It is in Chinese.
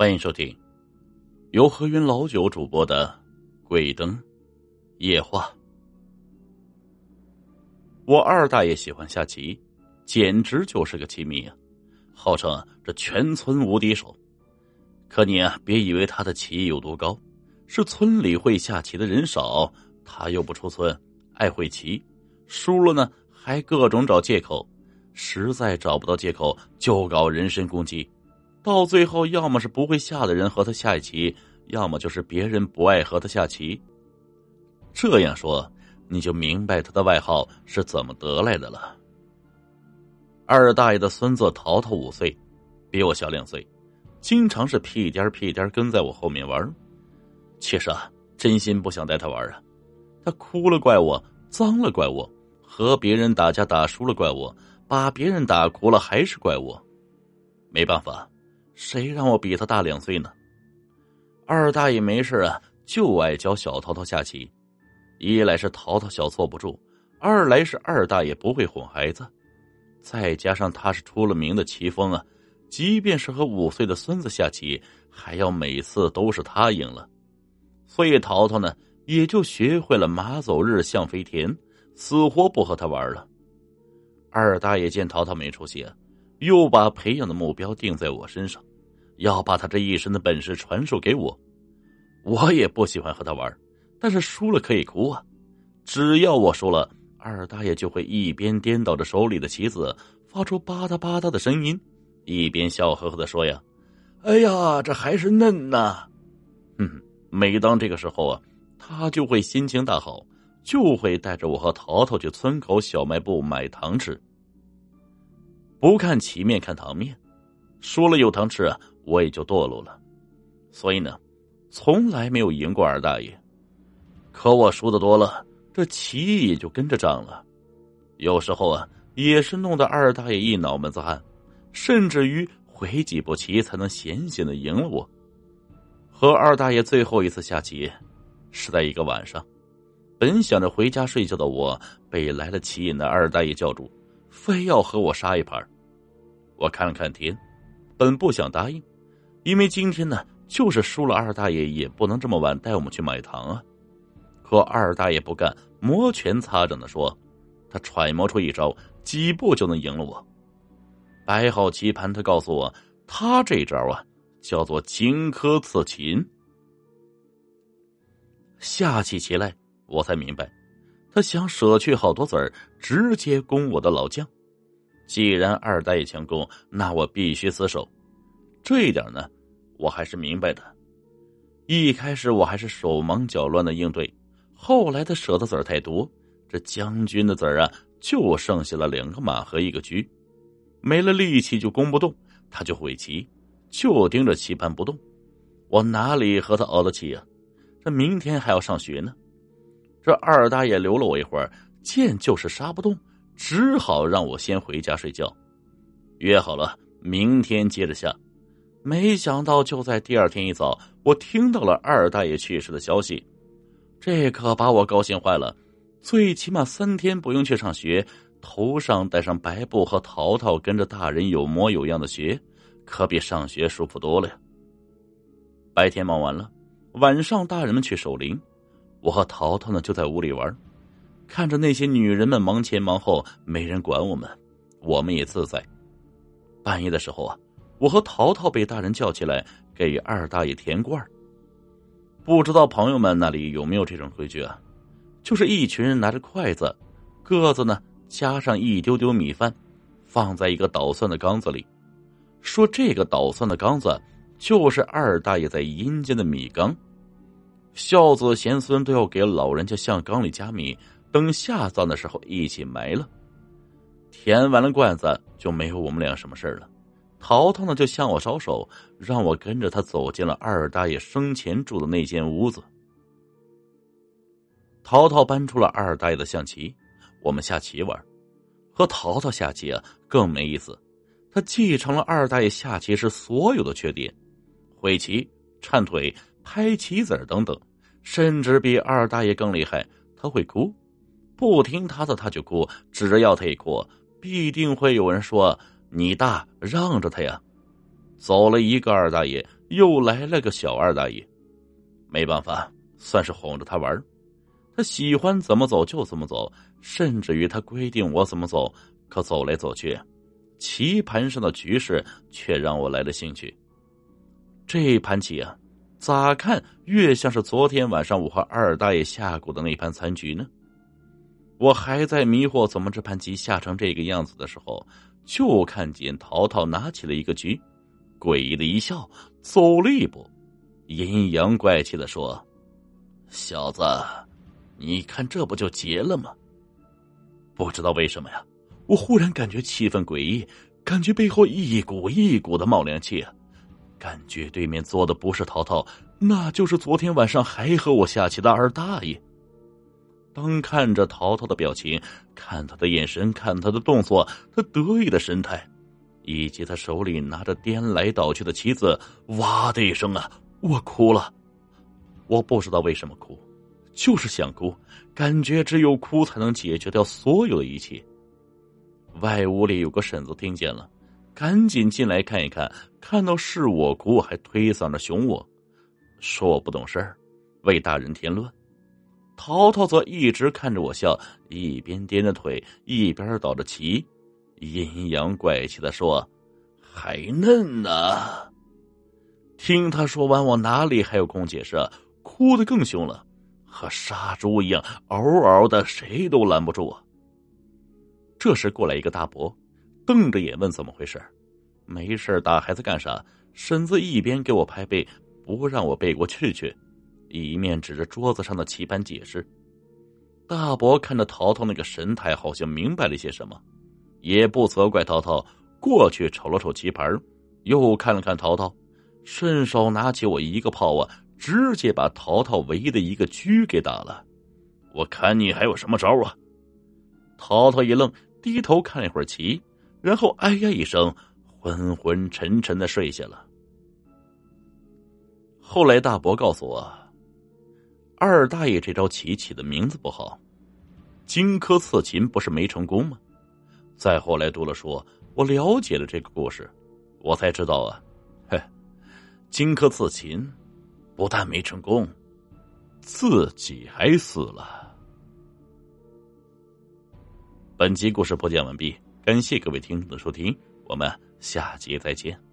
欢迎收听由何云老九主播的《鬼灯夜话》。我二大爷喜欢下棋，简直就是个棋迷啊，号称这全村无敌手。可你啊，别以为他的棋艺有多高，是村里会下棋的人少，他又不出村，爱会棋，输了呢还各种找借口，实在找不到借口就搞人身攻击。到最后，要么是不会下的人和他下一棋，要么就是别人不爱和他下棋。这样说，你就明白他的外号是怎么得来的了。二大爷的孙子淘淘五岁，比我小两岁，经常是屁颠屁颠跟在我后面玩。其实啊，真心不想带他玩啊。他哭了怪我，脏了怪我，和别人打架打输了怪我，把别人打哭了还是怪我。没办法。谁让我比他大两岁呢？二大爷没事啊，就爱教小淘淘下棋。一来是淘淘小坐不住，二来是二大爷不会哄孩子，再加上他是出了名的棋风啊，即便是和五岁的孙子下棋，还要每次都是他赢了。所以淘淘呢，也就学会了马走日象飞田，死活不和他玩了。二大爷见淘淘没出息，又把培养的目标定在我身上。要把他这一身的本事传授给我，我也不喜欢和他玩，但是输了可以哭啊！只要我输了，二大爷就会一边颠倒着手里的棋子，发出吧嗒吧嗒的声音，一边笑呵呵的说：“呀，哎呀，这还是嫩呐！”嗯，每当这个时候啊，他就会心情大好，就会带着我和淘淘去村口小卖部买糖吃。不看棋面，看糖面，输了有糖吃啊！我也就堕落了，所以呢，从来没有赢过二大爷。可我输的多了，这棋也就跟着涨了。有时候啊，也是弄得二大爷一脑门子汗，甚至于回几步棋才能险险的赢了我。和二大爷最后一次下棋，是在一个晚上。本想着回家睡觉的我，被来了棋瘾的二大爷叫住，非要和我杀一盘。我看了看天，本不想答应。因为今天呢，就是输了，二大爷也不能这么晚带我们去买糖啊。可二大爷不干，摩拳擦掌的说：“他揣摩出一招，几步就能赢了我。”摆好棋盘，他告诉我，他这招啊，叫做荆轲刺秦。下起棋来，我才明白，他想舍去好多子儿，直接攻我的老将。既然二大爷强攻，那我必须死守。这一点呢。我还是明白的，一开始我还是手忙脚乱的应对，后来他舍的子儿太多，这将军的子儿啊，就剩下了两个马和一个车，没了力气就攻不动，他就会棋，就盯着棋盘不动，我哪里和他熬得起呀？这明天还要上学呢，这二大爷留了我一会儿，见就是杀不动，只好让我先回家睡觉，约好了明天接着下。没想到，就在第二天一早，我听到了二大爷去世的消息，这可把我高兴坏了。最起码三天不用去上学，头上戴上白布和淘淘跟着大人有模有样的学，可比上学舒服多了呀。白天忙完了，晚上大人们去守灵，我和淘淘呢就在屋里玩，看着那些女人们忙前忙后，没人管我们，我们也自在。半夜的时候啊。我和淘淘被大人叫起来给二大爷填罐不知道朋友们那里有没有这种规矩啊？就是一群人拿着筷子，各自呢加上一丢丢米饭，放在一个捣蒜的缸子里，说这个捣蒜的缸子就是二大爷在阴间的米缸，孝子贤孙都要给老人家向缸里加米，等下葬的时候一起埋了。填完了罐子，就没有我们俩什么事了。淘淘呢，就向我招手，让我跟着他走进了二大爷生前住的那间屋子。淘淘搬出了二大爷的象棋，我们下棋玩。和淘淘下棋啊，更没意思。他继承了二大爷下棋时所有的缺点：会棋、颤腿、拍棋子等等，甚至比二大爷更厉害。他会哭，不听他的他就哭，只要他一哭，必定会有人说。你大让着他呀！走了一个二大爷，又来了个小二大爷。没办法，算是哄着他玩他喜欢怎么走就怎么走，甚至于他规定我怎么走。可走来走去，棋盘上的局势却让我来了兴趣。这盘棋啊，咋看越像是昨天晚上我和二大爷下过的那盘残局呢？我还在迷惑怎么这盘棋下成这个样子的时候，就看见淘淘拿起了一个局，诡异的一笑，走了一步，阴阳怪气的说：“小子，你看这不就结了吗？”不知道为什么呀。我忽然感觉气氛诡异，感觉背后一股一股的冒凉气，感觉对面坐的不是淘淘，那就是昨天晚上还和我下棋的二大爷。当看着淘淘的表情，看他的眼神，看他的动作，他得意的神态，以及他手里拿着颠来倒去的棋子，哇的一声啊，我哭了。我不知道为什么哭，就是想哭，感觉只有哭才能解决掉所有的一切。外屋里有个婶子听见了，赶紧进来看一看，看到是我哭，还推搡着熊我，说我不懂事，为大人添乱。淘淘则一直看着我笑，一边颠着腿，一边倒着棋，阴阳怪气的说：“还嫩呢。”听他说完，我哪里还有空解释，哭得更凶了，和杀猪一样，嗷嗷的，谁都拦不住啊。这时过来一个大伯，瞪着眼问怎么回事没事打孩子干啥？婶子一边给我拍背，不让我背过去去，一面指着桌子上的棋盘解释。大伯看着淘淘那个神态，好像明白了些什么，也不责怪淘淘，过去瞅了瞅棋盘，又看了看淘淘，顺手拿起我一个炮啊，直接把淘淘唯一的一个车给打了。我看你还有什么招啊？淘淘一愣。低头看了一会儿棋，然后哎呀一声，昏昏沉沉的睡下了。后来大伯告诉我，二大爷这招棋起的名字不好，“荆轲刺秦”不是没成功吗？再后来读了书，我了解了这个故事，我才知道啊，嘿，荆轲刺秦，不但没成功，自己还死了。本集故事播讲完毕，感谢各位听众的收听，我们下集再见。